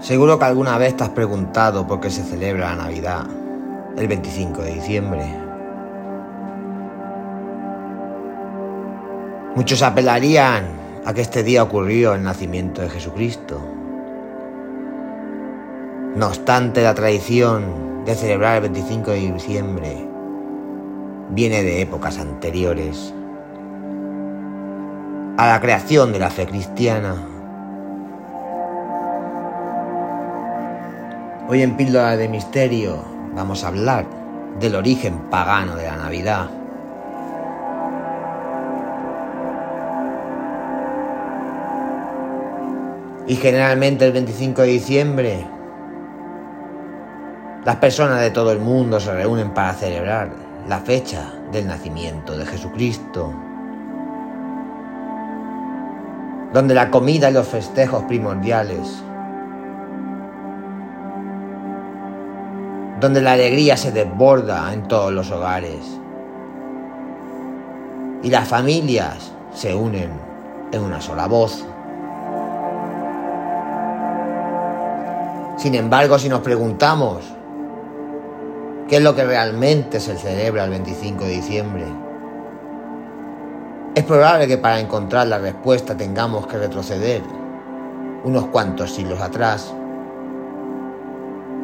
Seguro que alguna vez te has preguntado por qué se celebra la Navidad el 25 de diciembre. Muchos apelarían a que este día ocurrió el nacimiento de Jesucristo. No obstante, la tradición de celebrar el 25 de diciembre viene de épocas anteriores a la creación de la fe cristiana Hoy en Píldora de Misterio vamos a hablar del origen pagano de la Navidad. Y generalmente el 25 de diciembre las personas de todo el mundo se reúnen para celebrar la fecha del nacimiento de Jesucristo, donde la comida y los festejos primordiales donde la alegría se desborda en todos los hogares y las familias se unen en una sola voz. Sin embargo, si nos preguntamos qué es lo que realmente se celebra el 25 de diciembre, es probable que para encontrar la respuesta tengamos que retroceder unos cuantos siglos atrás,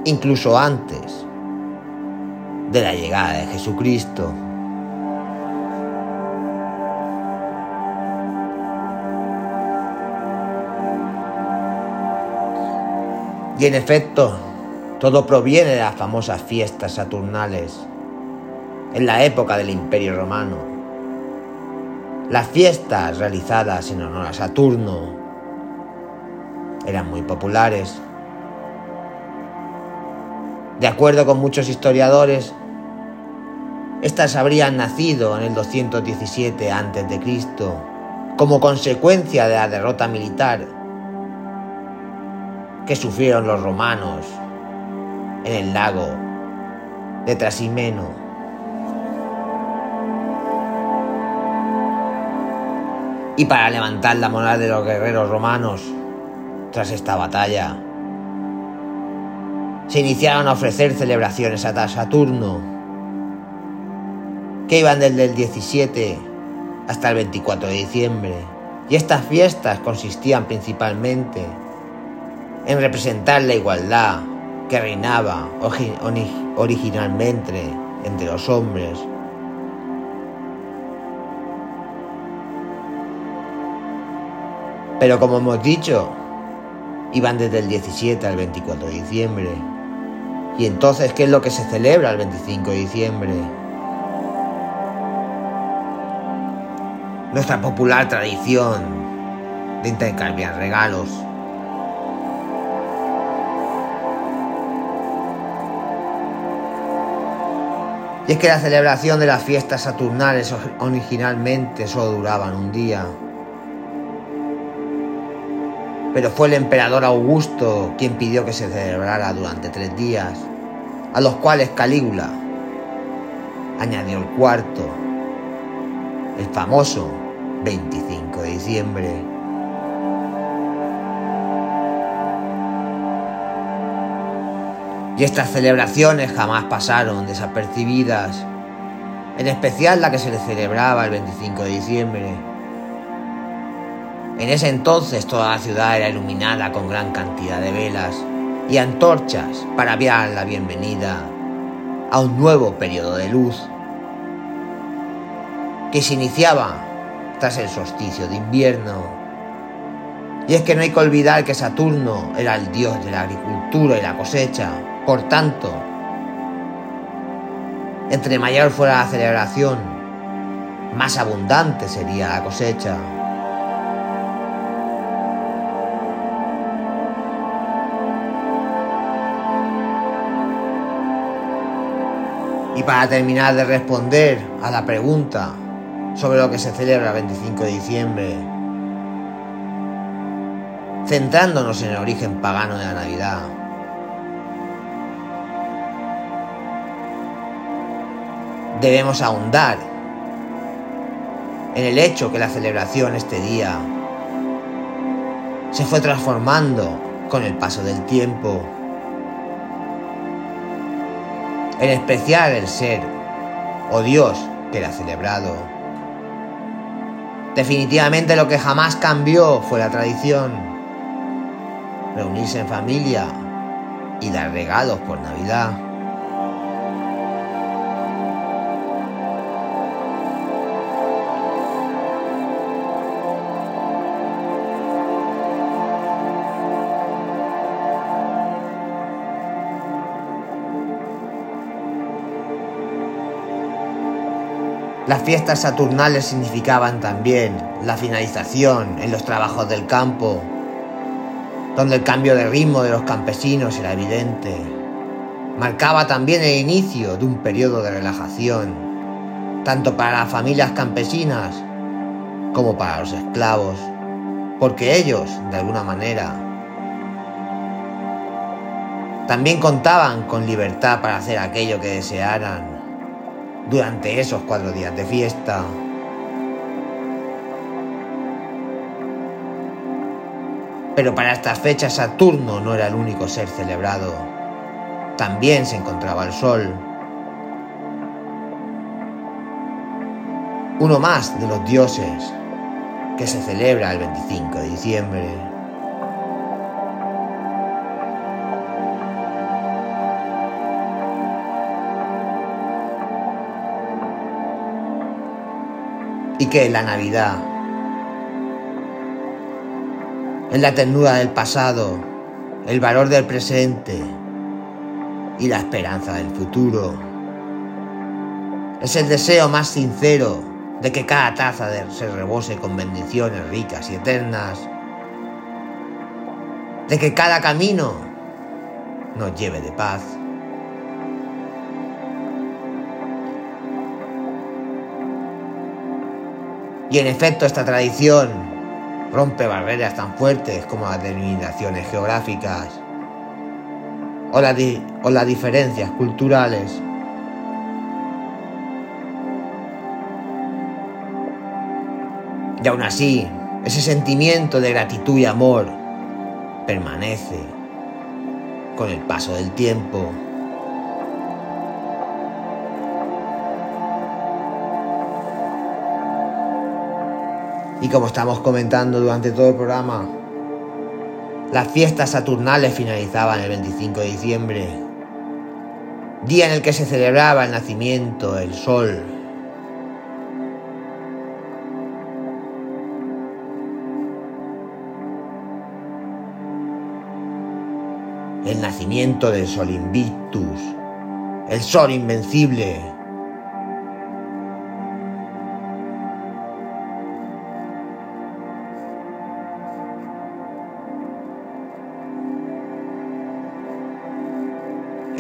incluso antes de la llegada de Jesucristo. Y en efecto, todo proviene de las famosas fiestas saturnales en la época del Imperio Romano. Las fiestas realizadas en honor a Saturno eran muy populares de acuerdo con muchos historiadores, estas habrían nacido en el 217 a.C. como consecuencia de la derrota militar que sufrieron los romanos en el lago de Trasimeno. Y para levantar la moral de los guerreros romanos tras esta batalla, se iniciaron a ofrecer celebraciones a Saturno, que iban desde el 17 hasta el 24 de diciembre. Y estas fiestas consistían principalmente en representar la igualdad que reinaba originalmente entre los hombres. Pero como hemos dicho, iban desde el 17 al 24 de diciembre. Y entonces, ¿qué es lo que se celebra el 25 de diciembre? Nuestra popular tradición de intercambiar regalos. Y es que la celebración de las fiestas saturnales originalmente solo duraban un día. Pero fue el emperador Augusto quien pidió que se celebrara durante tres días, a los cuales Calígula añadió el cuarto, el famoso 25 de diciembre. Y estas celebraciones jamás pasaron desapercibidas, en especial la que se le celebraba el 25 de diciembre en ese entonces toda la ciudad era iluminada con gran cantidad de velas y antorchas para enviar la bienvenida a un nuevo periodo de luz que se iniciaba tras el solsticio de invierno. Y es que no hay que olvidar que Saturno era el dios de la agricultura y la cosecha. Por tanto, entre mayor fuera la celebración, más abundante sería la cosecha. Y para terminar de responder a la pregunta sobre lo que se celebra el 25 de diciembre, centrándonos en el origen pagano de la Navidad, debemos ahondar en el hecho que la celebración este día se fue transformando con el paso del tiempo. En especial el ser o Dios que era celebrado. Definitivamente lo que jamás cambió fue la tradición. Reunirse en familia y dar regalos por Navidad. Las fiestas saturnales significaban también la finalización en los trabajos del campo, donde el cambio de ritmo de los campesinos era evidente. Marcaba también el inicio de un periodo de relajación, tanto para las familias campesinas como para los esclavos, porque ellos, de alguna manera, también contaban con libertad para hacer aquello que desearan durante esos cuatro días de fiesta. Pero para estas fechas Saturno no era el único ser celebrado. También se encontraba el Sol. Uno más de los dioses que se celebra el 25 de diciembre. Y que la Navidad, en la ternura del pasado, el valor del presente y la esperanza del futuro. Es el deseo más sincero de que cada taza se rebose con bendiciones ricas y eternas, de que cada camino nos lleve de paz. Y en efecto esta tradición rompe barreras tan fuertes como las delimitaciones geográficas o, o las diferencias culturales. Y aún así, ese sentimiento de gratitud y amor permanece con el paso del tiempo. Y como estamos comentando durante todo el programa, las fiestas saturnales finalizaban el 25 de diciembre, día en el que se celebraba el nacimiento del sol. El nacimiento del sol invictus, el sol invencible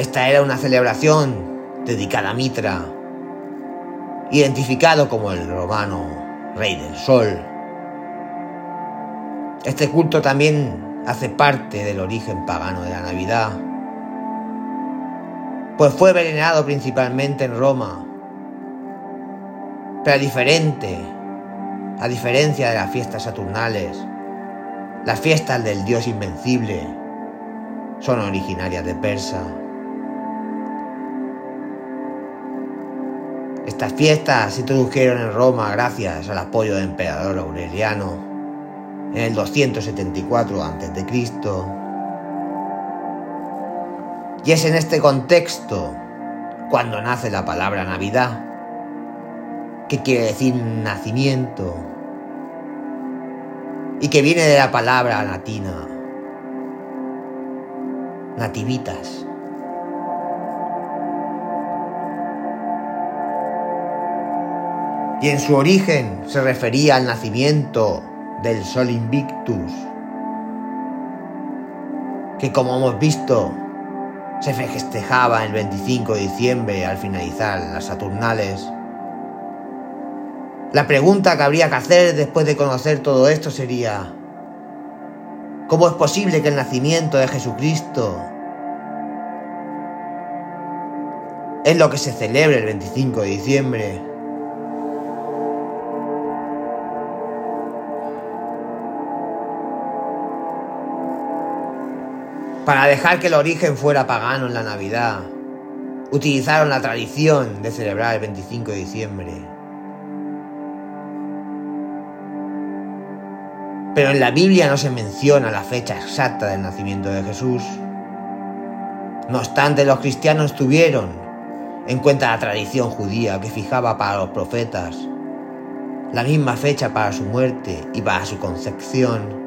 Esta era una celebración dedicada a Mitra, identificado como el romano rey del sol. Este culto también hace parte del origen pagano de la Navidad, pues fue venerado principalmente en Roma, pero diferente, a diferencia de las fiestas saturnales, las fiestas del dios invencible son originarias de Persa. Estas fiestas se introdujeron en Roma gracias al apoyo del emperador Aureliano en el 274 a.C. Y es en este contexto cuando nace la palabra Navidad, que quiere decir nacimiento, y que viene de la palabra latina, nativitas. Y en su origen se refería al nacimiento del Sol Invictus, que como hemos visto se festejaba el 25 de diciembre al finalizar las Saturnales. La pregunta que habría que hacer después de conocer todo esto sería, ¿cómo es posible que el nacimiento de Jesucristo es lo que se celebra el 25 de diciembre? Para dejar que el origen fuera pagano en la Navidad, utilizaron la tradición de celebrar el 25 de diciembre. Pero en la Biblia no se menciona la fecha exacta del nacimiento de Jesús. No obstante, los cristianos tuvieron en cuenta la tradición judía que fijaba para los profetas la misma fecha para su muerte y para su concepción.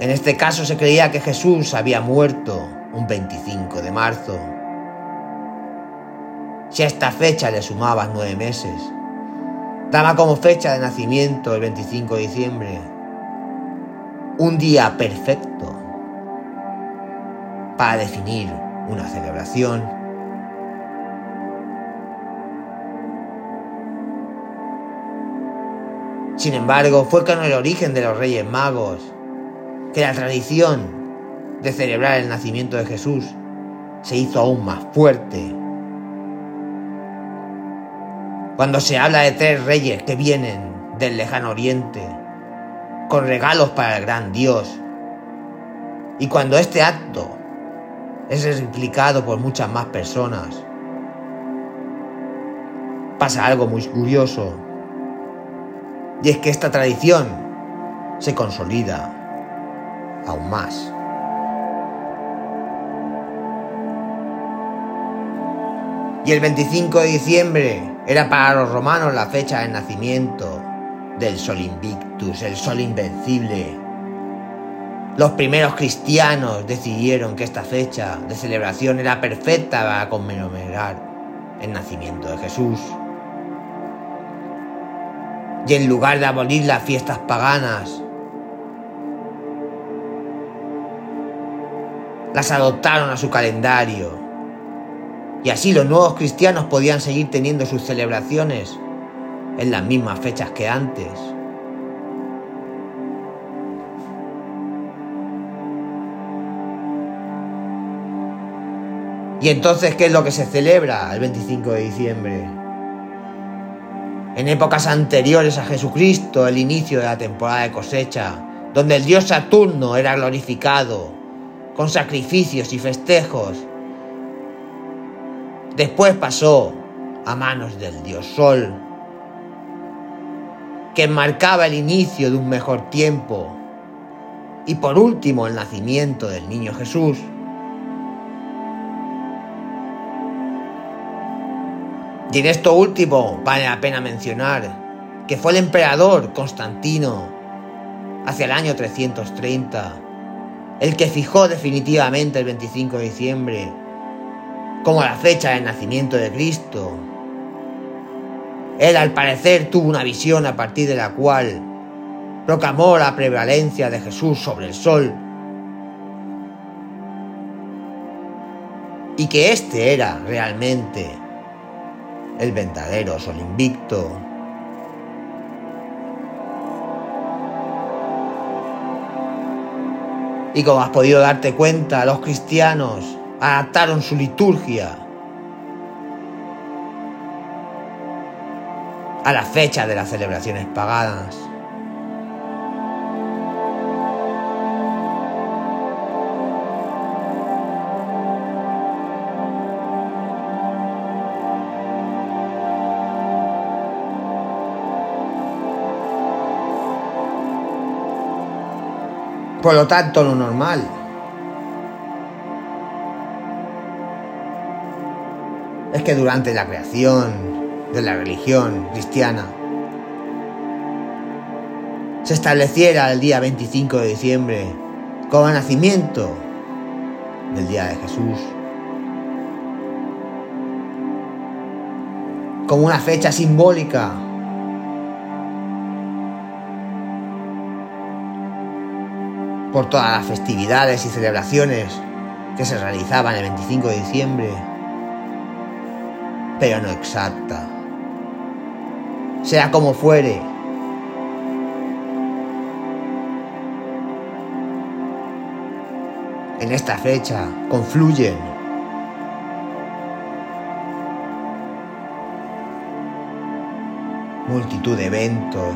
En este caso se creía que Jesús había muerto un 25 de marzo. Si a esta fecha le sumaban nueve meses, daba como fecha de nacimiento el 25 de diciembre, un día perfecto para definir una celebración. Sin embargo, fue con el origen de los Reyes Magos que la tradición de celebrar el nacimiento de Jesús se hizo aún más fuerte. Cuando se habla de tres reyes que vienen del lejano oriente, con regalos para el gran Dios, y cuando este acto es replicado por muchas más personas. Pasa algo muy curioso, y es que esta tradición se consolida aún más. Y el 25 de diciembre era para los romanos la fecha de nacimiento del Sol Invictus, el Sol Invencible, los primeros cristianos decidieron que esta fecha de celebración era perfecta para conmemorar el nacimiento de Jesús. Y en lugar de abolir las fiestas paganas, las adoptaron a su calendario. Y así los nuevos cristianos podían seguir teniendo sus celebraciones en las mismas fechas que antes. ¿Y entonces qué es lo que se celebra el 25 de diciembre? En épocas anteriores a Jesucristo, el inicio de la temporada de cosecha, donde el dios Saturno era glorificado con sacrificios y festejos. Después pasó a manos del dios Sol, que marcaba el inicio de un mejor tiempo. Y por último el nacimiento del niño Jesús. Y en esto último vale la pena mencionar que fue el emperador Constantino, hacia el año 330, el que fijó definitivamente el 25 de diciembre como la fecha del nacimiento de Cristo. Él al parecer tuvo una visión a partir de la cual proclamó la prevalencia de Jesús sobre el sol y que este era realmente el verdadero sol invicto. Y como has podido darte cuenta, los cristianos adaptaron su liturgia a la fecha de las celebraciones paganas. Por lo tanto, lo normal es que durante la creación de la religión cristiana se estableciera el día 25 de diciembre como el nacimiento del día de Jesús. Como una fecha simbólica por todas las festividades y celebraciones que se realizaban el 25 de diciembre, pero no exacta. Sea como fuere, en esta fecha confluyen multitud de eventos,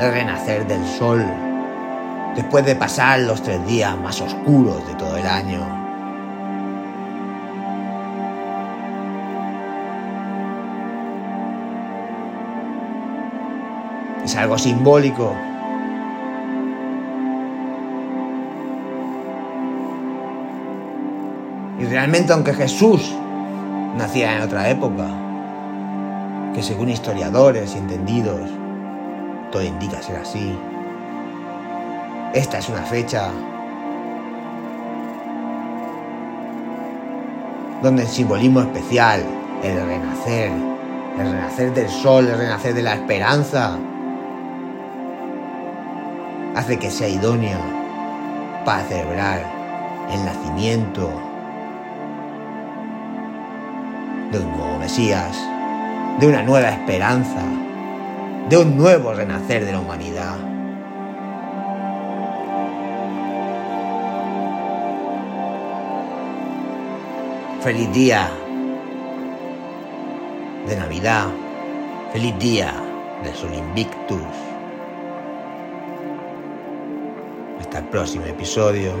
el renacer del sol, después de pasar los tres días más oscuros de todo el año. Es algo simbólico. Y realmente aunque Jesús naciera en otra época, que según historiadores y entendidos, todo indica ser así, esta es una fecha donde el simbolismo especial, el renacer, el renacer del sol, el renacer de la esperanza, hace que sea idónea para celebrar el nacimiento de un nuevo Mesías, de una nueva esperanza, de un nuevo renacer de la humanidad. Feliz día de Navidad. Feliz día de Sol Invictus. Hasta el próximo episodio.